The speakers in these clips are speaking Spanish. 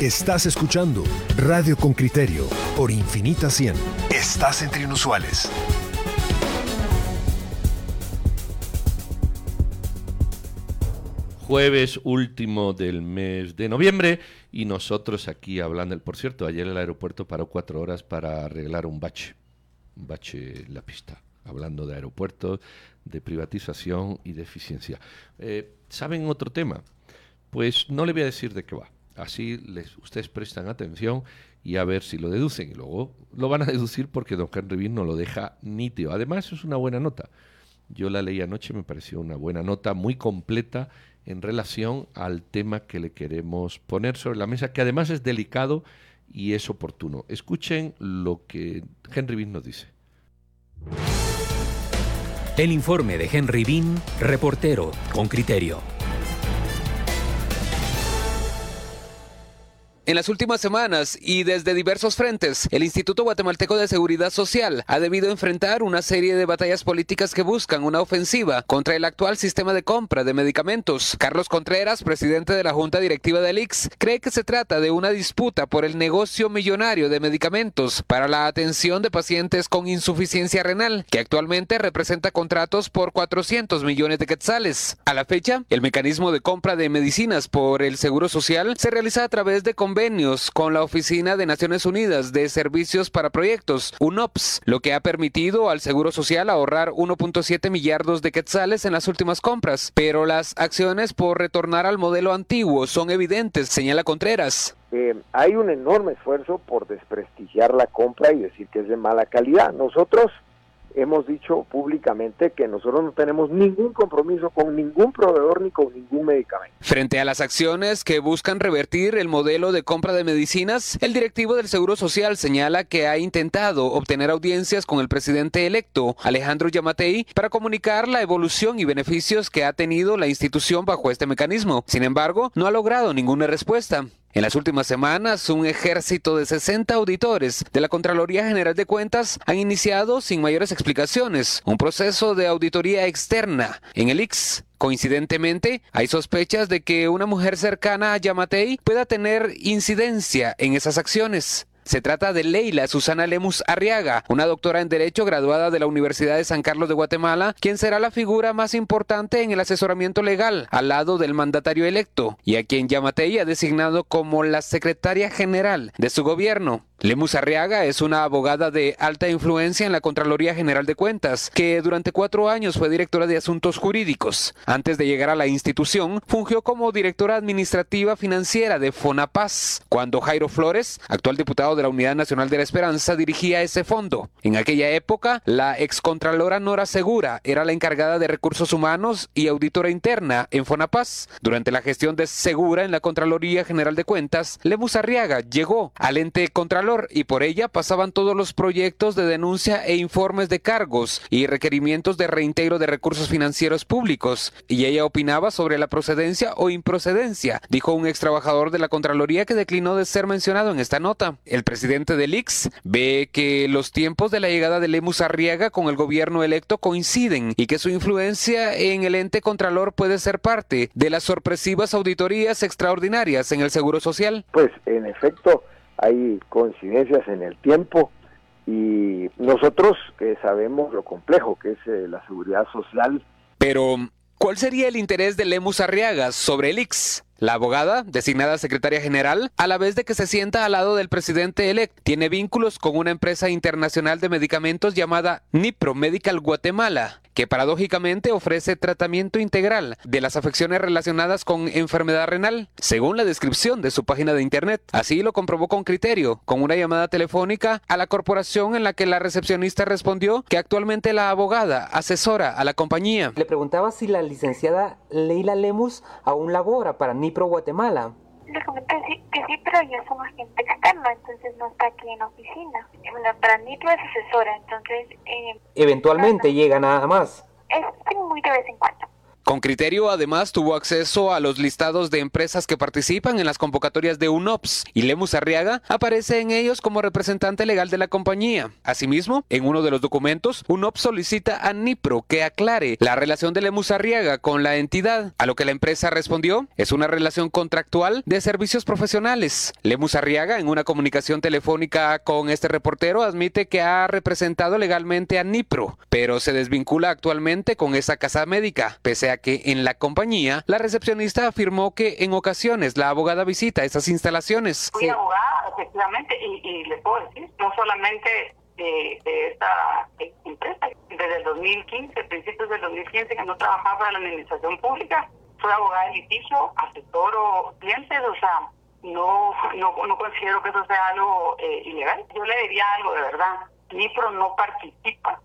Estás escuchando Radio con Criterio por Infinita 100. Estás entre inusuales. Jueves último del mes de noviembre y nosotros aquí hablando. Por cierto, ayer el aeropuerto paró cuatro horas para arreglar un bache. Un bache en la pista. Hablando de aeropuertos, de privatización y de eficiencia. Eh, ¿Saben otro tema? Pues no le voy a decir de qué va Así les, ustedes prestan atención y a ver si lo deducen. Y luego lo van a deducir porque don Henry no lo deja nítido. Además, es una buena nota. Yo la leí anoche, me pareció una buena nota, muy completa en relación al tema que le queremos poner sobre la mesa, que además es delicado y es oportuno. Escuchen lo que Henry Bean nos dice. El informe de Henry Bean, reportero con criterio. En las últimas semanas y desde diversos frentes, el Instituto Guatemalteco de Seguridad Social ha debido enfrentar una serie de batallas políticas que buscan una ofensiva contra el actual sistema de compra de medicamentos. Carlos Contreras, presidente de la Junta Directiva del IX, cree que se trata de una disputa por el negocio millonario de medicamentos para la atención de pacientes con insuficiencia renal, que actualmente representa contratos por 400 millones de quetzales. A la fecha, el mecanismo de compra de medicinas por el Seguro Social se realiza a través de convenios con la Oficina de Naciones Unidas de Servicios para Proyectos, UNOPS, lo que ha permitido al Seguro Social ahorrar 1.7 millardos de quetzales en las últimas compras. Pero las acciones por retornar al modelo antiguo son evidentes, señala Contreras. Eh, hay un enorme esfuerzo por desprestigiar la compra y decir que es de mala calidad. Nosotros hemos dicho públicamente que nosotros no tenemos ningún compromiso con ningún proveedor ni con ningún medicamento. Frente a las acciones que buscan revertir el modelo de compra de medicinas, el directivo del Seguro Social señala que ha intentado obtener audiencias con el presidente electo, Alejandro Yamatei, para comunicar la evolución y beneficios que ha tenido la institución bajo este mecanismo. Sin embargo, no ha logrado ninguna respuesta. En las últimas semanas, un ejército de 60 auditores de la Contraloría General de Cuentas han iniciado, sin mayores explicaciones, un proceso de auditoría externa en el IX. Coincidentemente, hay sospechas de que una mujer cercana a Yamatei pueda tener incidencia en esas acciones. Se trata de Leila Susana Lemus Arriaga, una doctora en Derecho graduada de la Universidad de San Carlos de Guatemala, quien será la figura más importante en el asesoramiento legal al lado del mandatario electo y a quien Yamatei ha designado como la secretaria general de su gobierno. Lemus Arriaga es una abogada de alta influencia en la Contraloría General de Cuentas, que durante cuatro años fue directora de Asuntos Jurídicos. Antes de llegar a la institución, fungió como directora administrativa financiera de Fonapaz, cuando Jairo Flores, actual diputado de la Unidad Nacional de la Esperanza, dirigía ese fondo. En aquella época, la excontralora Nora Segura era la encargada de recursos humanos y auditora interna en Fonapaz. Durante la gestión de Segura en la Contraloría General de Cuentas, Lemus Arriaga llegó al ente contralor y por ella pasaban todos los proyectos de denuncia e informes de cargos y requerimientos de reintegro de recursos financieros públicos. Y ella opinaba sobre la procedencia o improcedencia, dijo un ex trabajador de la Contraloría que declinó de ser mencionado en esta nota. El presidente del IX ve que los tiempos de la llegada de Lemus Arriaga con el gobierno electo coinciden y que su influencia en el ente contralor puede ser parte de las sorpresivas auditorías extraordinarias en el Seguro Social. Pues en efecto, hay coincidencias en el tiempo y nosotros que sabemos lo complejo que es eh, la seguridad social. Pero, ¿cuál sería el interés de Lemus Arriaga sobre el IX? La abogada, designada secretaria general, a la vez de que se sienta al lado del presidente elect, tiene vínculos con una empresa internacional de medicamentos llamada Nipro Medical Guatemala, que paradójicamente ofrece tratamiento integral de las afecciones relacionadas con enfermedad renal, según la descripción de su página de internet. Así lo comprobó con criterio, con una llamada telefónica a la corporación en la que la recepcionista respondió que actualmente la abogada asesora a la compañía. Le preguntaba si la licenciada Leila Lemus aún labora para Nipro Guatemala. Le comenté que sí, pero yo soy agente externo, entonces no está aquí en la oficina. para Nipro es asesora, entonces... Eh, Eventualmente llega nada más. Es muy de vez en cuando. Con criterio, además, tuvo acceso a los listados de empresas que participan en las convocatorias de UNOPS y Lemus Arriaga aparece en ellos como representante legal de la compañía. Asimismo, en uno de los documentos, UNOPS solicita a NIPRO que aclare la relación de Lemus Arriaga con la entidad, a lo que la empresa respondió es una relación contractual de servicios profesionales. Lemus Arriaga, en una comunicación telefónica con este reportero, admite que ha representado legalmente a NIPRO, pero se desvincula actualmente con esa casa médica, pese a que en la compañía la recepcionista afirmó que en ocasiones la abogada visita esas instalaciones. Fui abogada, efectivamente, y, le puedo decir, no solamente de, esta empresa, desde el 2015, principios del 2015, que no trabajaba para la administración pública, soy abogada de litigio, asesoro clientes, o sea, no, no, no considero que eso sea algo eh, ilegal. Yo le diría algo de verdad, NIPRO no participa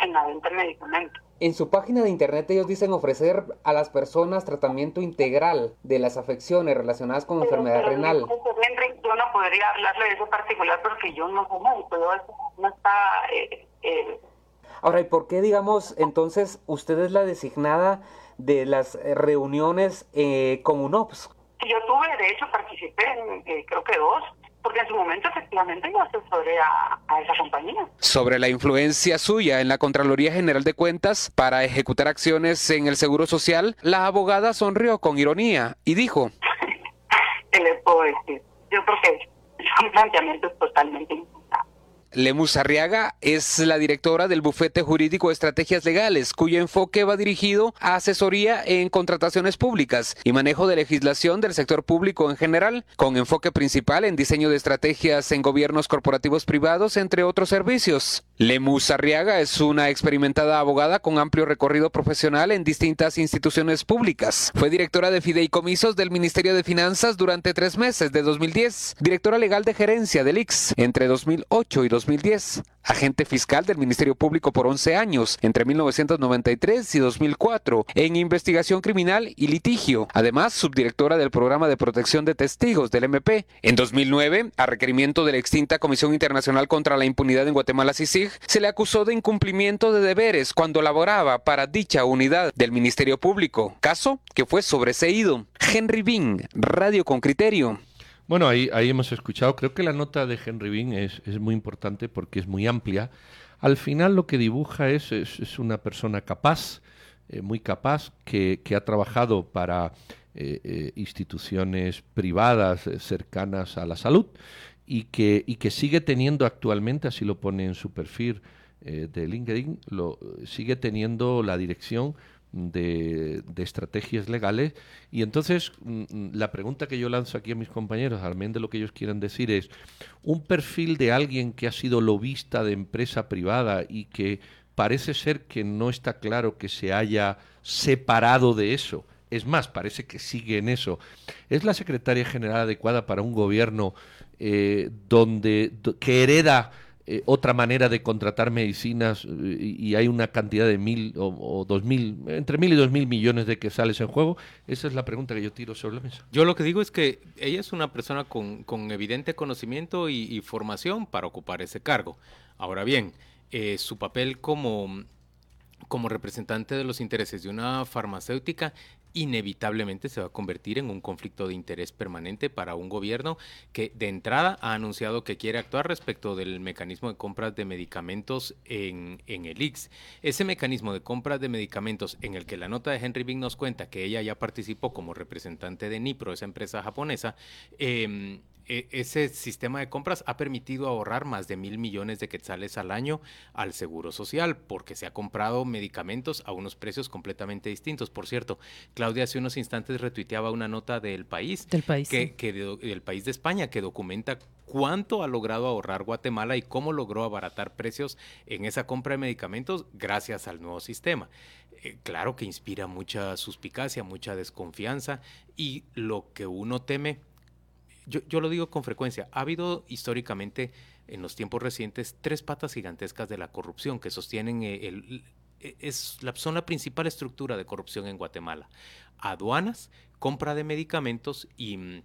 en la venta de medicamentos. En su página de internet ellos dicen ofrecer a las personas tratamiento integral de las afecciones relacionadas con enfermedad renal. yo no podría hablarle de eso particular porque yo no soy médico, no está... Eh, eh. Ahora, ¿y por qué, digamos, entonces usted es la designada de las eh, reuniones eh, con UNOPS? Yo tuve, de hecho, participé en creo que dos, porque en su momento efectivamente yo asesoré a, a, esa compañía. Sobre la influencia suya en la Contraloría General de Cuentas para ejecutar acciones en el Seguro Social, la abogada sonrió con ironía y dijo... ¿Qué le puedo decir? Yo creo que son planteamientos totalmente Lemus Arriaga es la directora del bufete jurídico Estrategias Legales, cuyo enfoque va dirigido a asesoría en contrataciones públicas y manejo de legislación del sector público en general, con enfoque principal en diseño de estrategias en gobiernos corporativos privados, entre otros servicios. Lemus Arriaga es una experimentada abogada con amplio recorrido profesional en distintas instituciones públicas. Fue directora de fideicomisos del Ministerio de Finanzas durante tres meses de 2010, directora legal de gerencia del IX entre 2008 y 2010 2010, agente fiscal del Ministerio Público por 11 años, entre 1993 y 2004, en investigación criminal y litigio. Además, subdirectora del Programa de Protección de Testigos del MP. En 2009, a requerimiento de la extinta Comisión Internacional contra la Impunidad en Guatemala, CICIG, se le acusó de incumplimiento de deberes cuando laboraba para dicha unidad del Ministerio Público, caso que fue sobreseído. Henry Bing, Radio con Criterio. Bueno, ahí, ahí hemos escuchado, creo que la nota de Henry Bean es, es muy importante porque es muy amplia. Al final lo que dibuja es, es, una persona capaz, eh, muy capaz, que, ha trabajado para eh, eh, instituciones privadas cercanas a la salud y que, y que sigue teniendo actualmente, así lo pone en su perfil de LinkedIn, lo, sigue teniendo la dirección de, estrategias legales. Y entonces mm, mm, la pregunta que yo lanzo aquí a mis compañeros, al menos de lo que ellos quieren decir, es un perfil de alguien que ha sido lobista de empresa privada y que parece ser que no está claro que se haya separado de eso. Es más, parece que sigue en eso. ¿Es la secretaria general adecuada para un gobierno eh, donde que hereda eh, otra manera de contratar medicinas eh, y, hay una cantidad de mil o, dos mil, entre mil y dos mil millones de que sales en juego? Esa es la pregunta que yo tiro sobre la mesa. Yo lo que digo es que ella es una persona con, evidente conocimiento y, formación para ocupar ese cargo. Ahora bien, eh, su papel como como representante de los intereses de una farmacéutica inevitablemente se va a convertir en un conflicto de interés permanente para un gobierno que de entrada ha anunciado que quiere actuar respecto del mecanismo de compras de medicamentos en, el IX. Ese mecanismo de compras de medicamentos en el que la nota de Henry Bing nos cuenta que ella ya participó como representante de Nipro, esa empresa japonesa, eh, ese sistema de compras ha permitido ahorrar más de mil millones de quetzales al año al Seguro Social, porque se ha comprado medicamentos a unos precios completamente distintos. Por cierto, Claudia hace unos instantes retuiteaba una nota del país, del país, que, del país de España, que documenta cuánto ha logrado ahorrar Guatemala y cómo logró abaratar precios en esa compra de medicamentos gracias al nuevo sistema. Eh, claro que inspira mucha suspicacia, mucha desconfianza y lo que uno teme yo, lo digo con frecuencia, ha habido históricamente en los tiempos recientes tres patas gigantescas de la corrupción que sostienen eh, el, e, es la, son la principal estructura de corrupción en Guatemala. Aduanas, compra de medicamentos y,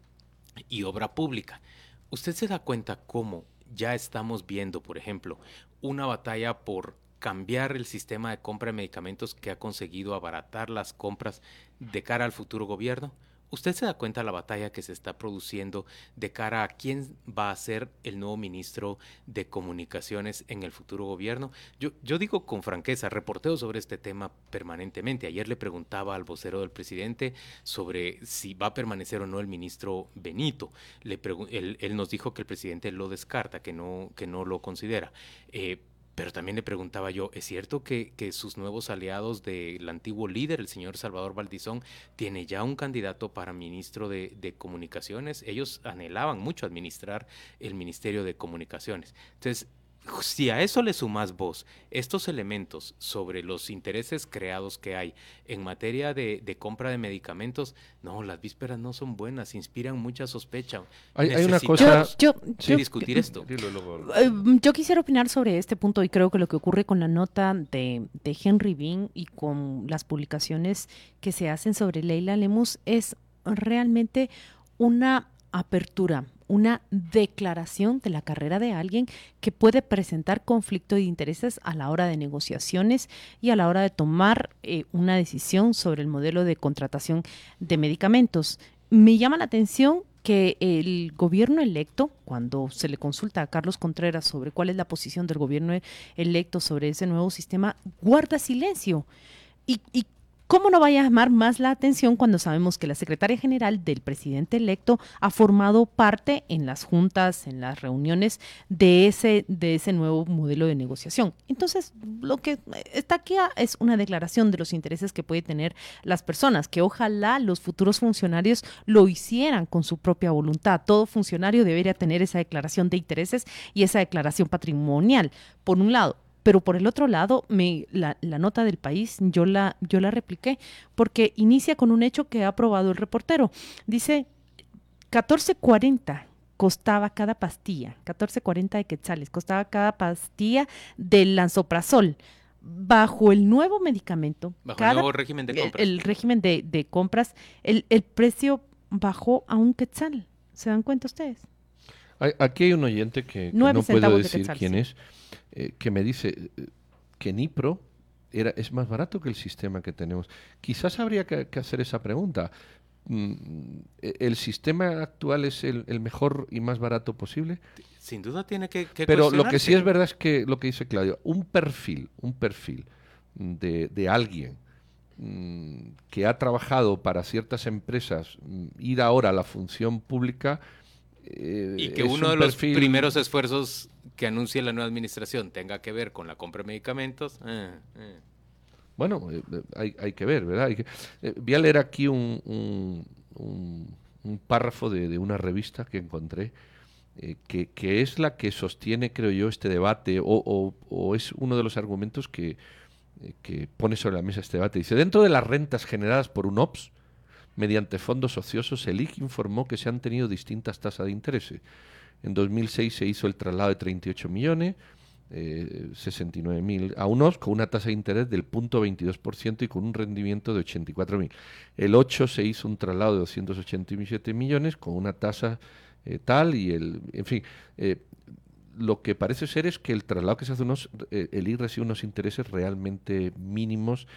y obra pública. Usted se da cuenta cómo ya estamos viendo, por ejemplo, una batalla por cambiar el sistema de compra de medicamentos que ha conseguido abaratar las compras de cara al futuro gobierno? ¿Usted se da cuenta de la batalla que se está produciendo de cara a quién va a ser el nuevo ministro de Comunicaciones en el futuro gobierno? Yo, digo con franqueza, reporteo sobre este tema permanentemente. Ayer le preguntaba al vocero del presidente sobre si va a permanecer o no el ministro Benito. Él, nos dijo que el presidente lo descarta, que no, que no lo considera. Eh, pero también le preguntaba yo, ¿es cierto que, que, sus nuevos aliados del antiguo líder, el señor Salvador Valdizón, tiene ya un candidato para ministro de, de, Comunicaciones? Ellos anhelaban mucho administrar el Ministerio de Comunicaciones. Entonces, si a eso le sumas vos estos elementos sobre los intereses creados que hay en materia de, de, compra de medicamentos, no, las vísperas no son buenas, inspiran mucha sospecha. Hay, hay una cosa... Yo, sí, discutir esto. Eh, yo quisiera opinar sobre este punto y creo que lo que ocurre con la nota de, de Henry Bean y con las publicaciones que se hacen sobre Leila Lemus es realmente una apertura, una declaración de la carrera de alguien que puede presentar conflicto de intereses a la hora de negociaciones y a la hora de tomar eh, una decisión sobre el modelo de contratación de medicamentos. Me llama la atención que el gobierno electo, cuando se le consulta a Carlos Contreras sobre cuál es la posición del gobierno electo sobre ese nuevo sistema, guarda silencio. Y, y ¿Cómo no vaya a llamar más la atención cuando sabemos que la secretaria general del presidente electo ha formado parte en las juntas, en las reuniones de ese, de ese nuevo modelo de negociación? Entonces, lo que está aquí es una declaración de los intereses que pueden tener las personas, que ojalá los futuros funcionarios lo hicieran con su propia voluntad. Todo funcionario debería tener esa declaración de intereses y esa declaración patrimonial, por un lado pero por el otro lado, me, la, la, nota del país yo la, yo la repliqué porque inicia con un hecho que ha aprobado el reportero. Dice 14.40 costaba cada pastilla, 14.40 de quetzales, costaba cada pastilla del lanzoprazol. Bajo el nuevo medicamento, bajo el nuevo régimen de compras, el, el régimen de, de compras, el, el precio bajó a un quetzal. ¿Se dan cuenta ustedes? Aquí hay un oyente que, que no puedo decir quetzal, quién sí. es, eh, que me dice eh, que Nipro era, es más barato que el sistema que tenemos. Quizás habría que, que hacer esa pregunta. Mm, ¿El sistema actual es el, el, mejor y más barato posible? Sin duda tiene que, que Pero lo que sí es verdad es que lo que dice Claudio, un perfil, un perfil de, de alguien mm, que ha trabajado para ciertas empresas, mm, ir ahora a la función pública, eh, y que uno de los perfil... primeros esfuerzos que anuncie la nueva administración tenga que ver con la compra de medicamentos. Eh, eh. Bueno, hay, hay, que ver, ¿verdad? Que, voy a leer aquí un, un, un, un párrafo de, de, una revista que encontré. Que, que, es la que sostiene, creo yo, este debate, o, o, o es uno de los argumentos que, que pone sobre la mesa este debate. Dice, dentro de las rentas generadas por un OPS, mediante fondos ociosos, el IC informó que se han tenido distintas tasas de interés. En 2006 se hizo el traslado de 38 millones, eh, 69 mil a unos con una tasa de interés del 0.22% y con un rendimiento de 84 mil. El 8 se hizo un traslado de 287 millones con una tasa eh, tal y el, en fin, eh, lo que parece ser es que el traslado que se hace unos, eh, el IR recibe unos intereses realmente mínimos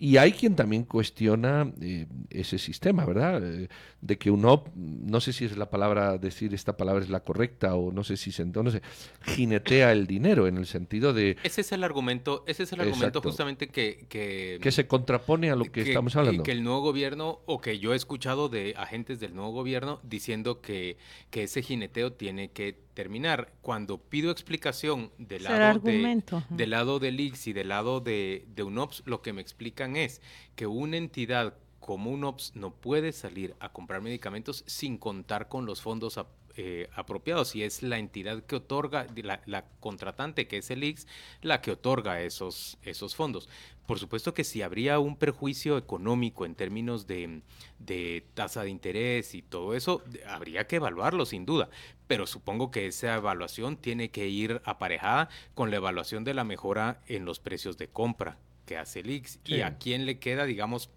y hay quien también cuestiona eh, ese sistema, ¿verdad? Eh, de que uno, no sé si es la palabra, decir esta palabra es la correcta o no sé si se, no sé, jinetea el dinero en el sentido de... Ese es el argumento, ese es el argumento justamente que, que... Que se contrapone a lo que, que estamos hablando. Que el nuevo gobierno, o que yo he escuchado de agentes del nuevo gobierno diciendo que, que ese jineteo tiene que terminar. Cuando pido explicación del lado, de, del lado del IX y del lado de, de UNOPS, lo que me explican es que una entidad como UNOPS no puede salir a comprar medicamentos sin contar con los fondos eh, apropiados y es la entidad que otorga, la, la, contratante que es el IX, la que otorga esos, esos fondos. Por supuesto que si habría un perjuicio económico en términos de, de, tasa de interés y todo eso, habría que evaluarlo sin duda, pero supongo que esa evaluación tiene que ir aparejada con la evaluación de la mejora en los precios de compra que hace el IX sí. y a quién le queda, digamos,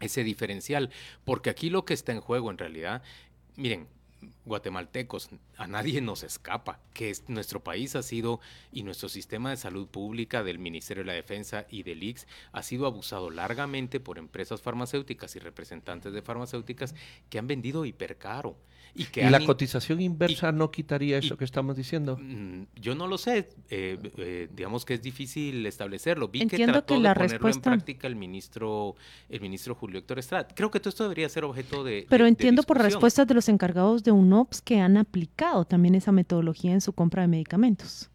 ese diferencial, porque aquí lo que está en juego en realidad, miren, guatemaltecos, a nadie nos escapa que es, nuestro país ha sido y nuestro sistema de salud pública del Ministerio de la Defensa y del IX ha sido abusado largamente por empresas farmacéuticas y representantes de farmacéuticas que han vendido hipercaro. ¿Y, que la cotización inversa no quitaría eso que estamos diciendo? Mm, yo no lo sé. Eh, eh, digamos que es difícil establecerlo. Vi que trató de ponerlo en práctica el ministro, el ministro Julio Héctor Estrada. Creo que todo esto debería ser objeto de. Pero entiendo por respuestas de los encargados de UNOPS que han aplicado también esa metodología en su compra de medicamentos.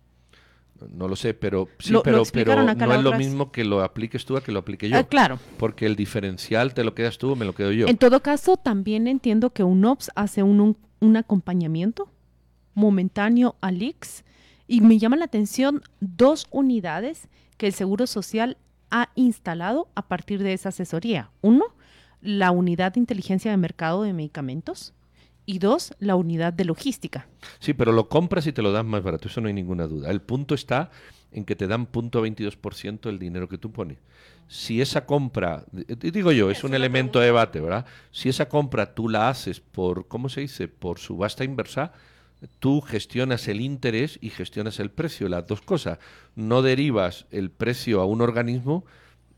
No lo sé, pero sí, pero, no es lo mismo que lo apliques tú a que lo aplique yo. Ah, claro. Porque el diferencial te lo quedas tú o me lo quedo yo. En todo caso, también entiendo que UNOPS hace un, un, acompañamiento momentáneo al IX y me llama la atención dos unidades que el Seguro Social ha instalado a partir de esa asesoría. Uno, la unidad de inteligencia de mercado de medicamentos y dos, la unidad de logística. Sí, pero lo compras y te lo dan más barato, eso no hay ninguna duda. El punto está en que te dan punto 22% el dinero que tú pones. Si esa compra, digo yo, es un elemento de debate, ¿verdad? Si esa compra tú la haces por, ¿cómo se dice? Por subasta inversa, tú gestionas el interés y gestionas el precio, las dos cosas. No derivas el precio a un organismo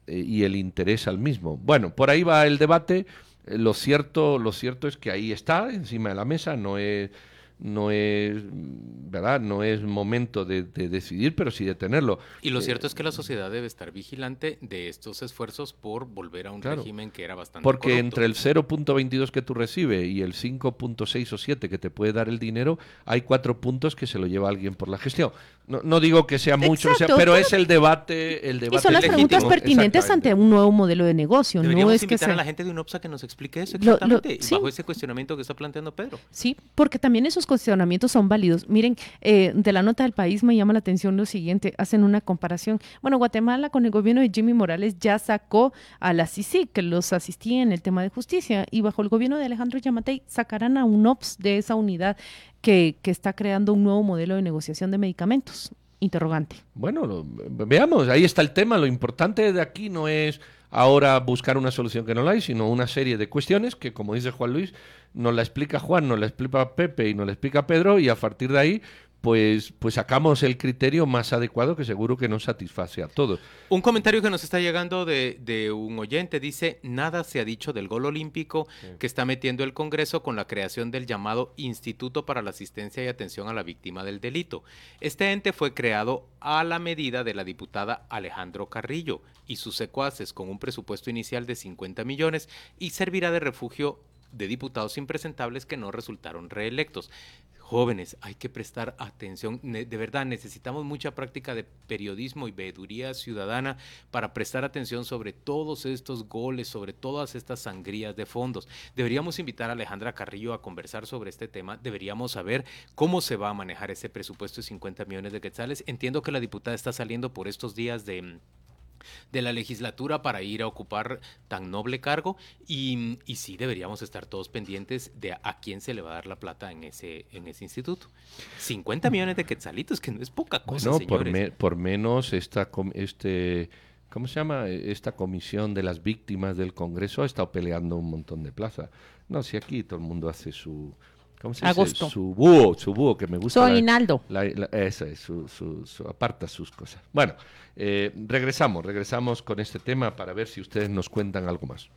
eh, y el interés al mismo. Bueno, por ahí va el debate. Lo cierto, lo cierto es que ahí está, encima de la mesa, no es no es verdad no es momento de, decidir pero sí de tenerlo. Y lo cierto es que la sociedad debe estar vigilante de estos esfuerzos por volver a un régimen que era bastante porque entre el 0.22 que tú recibes y el 5.6 o 7 que te puede dar el dinero hay cuatro puntos que se lo lleva alguien por la gestión. No, no digo que sea mucho pero es el debate el debate y son las preguntas pertinentes ante un nuevo modelo de negocio no es invitar que a la gente de UNOPSA que nos explique eso exactamente bajo ese cuestionamiento que está planteando Pedro. Sí porque también esos cuestionamientos son válidos. Miren, eh, de la nota del país me llama la atención lo siguiente, hacen una comparación. Bueno, Guatemala con el gobierno de Jimmy Morales ya sacó a la CICI, que los asistía en el tema de justicia, y bajo el gobierno de Alejandro Yamatei sacarán a un OPS de esa unidad que, que está creando un nuevo modelo de negociación de medicamentos. Interrogante. Bueno, veamos, ahí está el tema. Lo importante de aquí no es ahora buscar una solución que no la hay, sino una serie de cuestiones que, como dice Juan Luis, nos la explica Juan, nos la explica Pepe y nos la explica Pedro y a partir de ahí pues, pues sacamos el criterio más adecuado que seguro que nos satisface a todos. Un comentario que nos está llegando de, un oyente dice, nada se ha dicho del gol olímpico que está metiendo el Congreso con la creación del llamado Instituto para la Asistencia y Atención a la Víctima del Delito. Este ente fue creado a la medida de la diputada Alejandro Carrillo y sus secuaces con un presupuesto inicial de 50 millones y servirá de refugio de diputados impresentables que no resultaron reelectos. Jóvenes, hay que prestar atención. De verdad, necesitamos mucha práctica de periodismo y veeduría ciudadana para prestar atención sobre todos estos goles, sobre todas estas sangrías de fondos. Deberíamos invitar a Alejandra Carrillo a conversar sobre este tema. Deberíamos saber cómo se va a manejar ese presupuesto de 50 millones de quetzales. Entiendo que la diputada está saliendo por estos días de de la legislatura para ir a ocupar tan noble cargo y, y, sí deberíamos estar todos pendientes de a, quién se le va a dar la plata en ese, en ese instituto. 50 millones de quetzalitos, que no es poca cosa, no, por, por, menos esta, este, ¿cómo se llama? Esta comisión de las víctimas del Congreso ha estado peleando un montón de plazas. No, si aquí todo el mundo hace su ¿Cómo se Agosto. Su búho, su búho, que me gusta. Su aguinaldo. Esa es, su, su, aparta sus cosas. Bueno, eh, regresamos, regresamos con este tema para ver si ustedes nos cuentan algo más.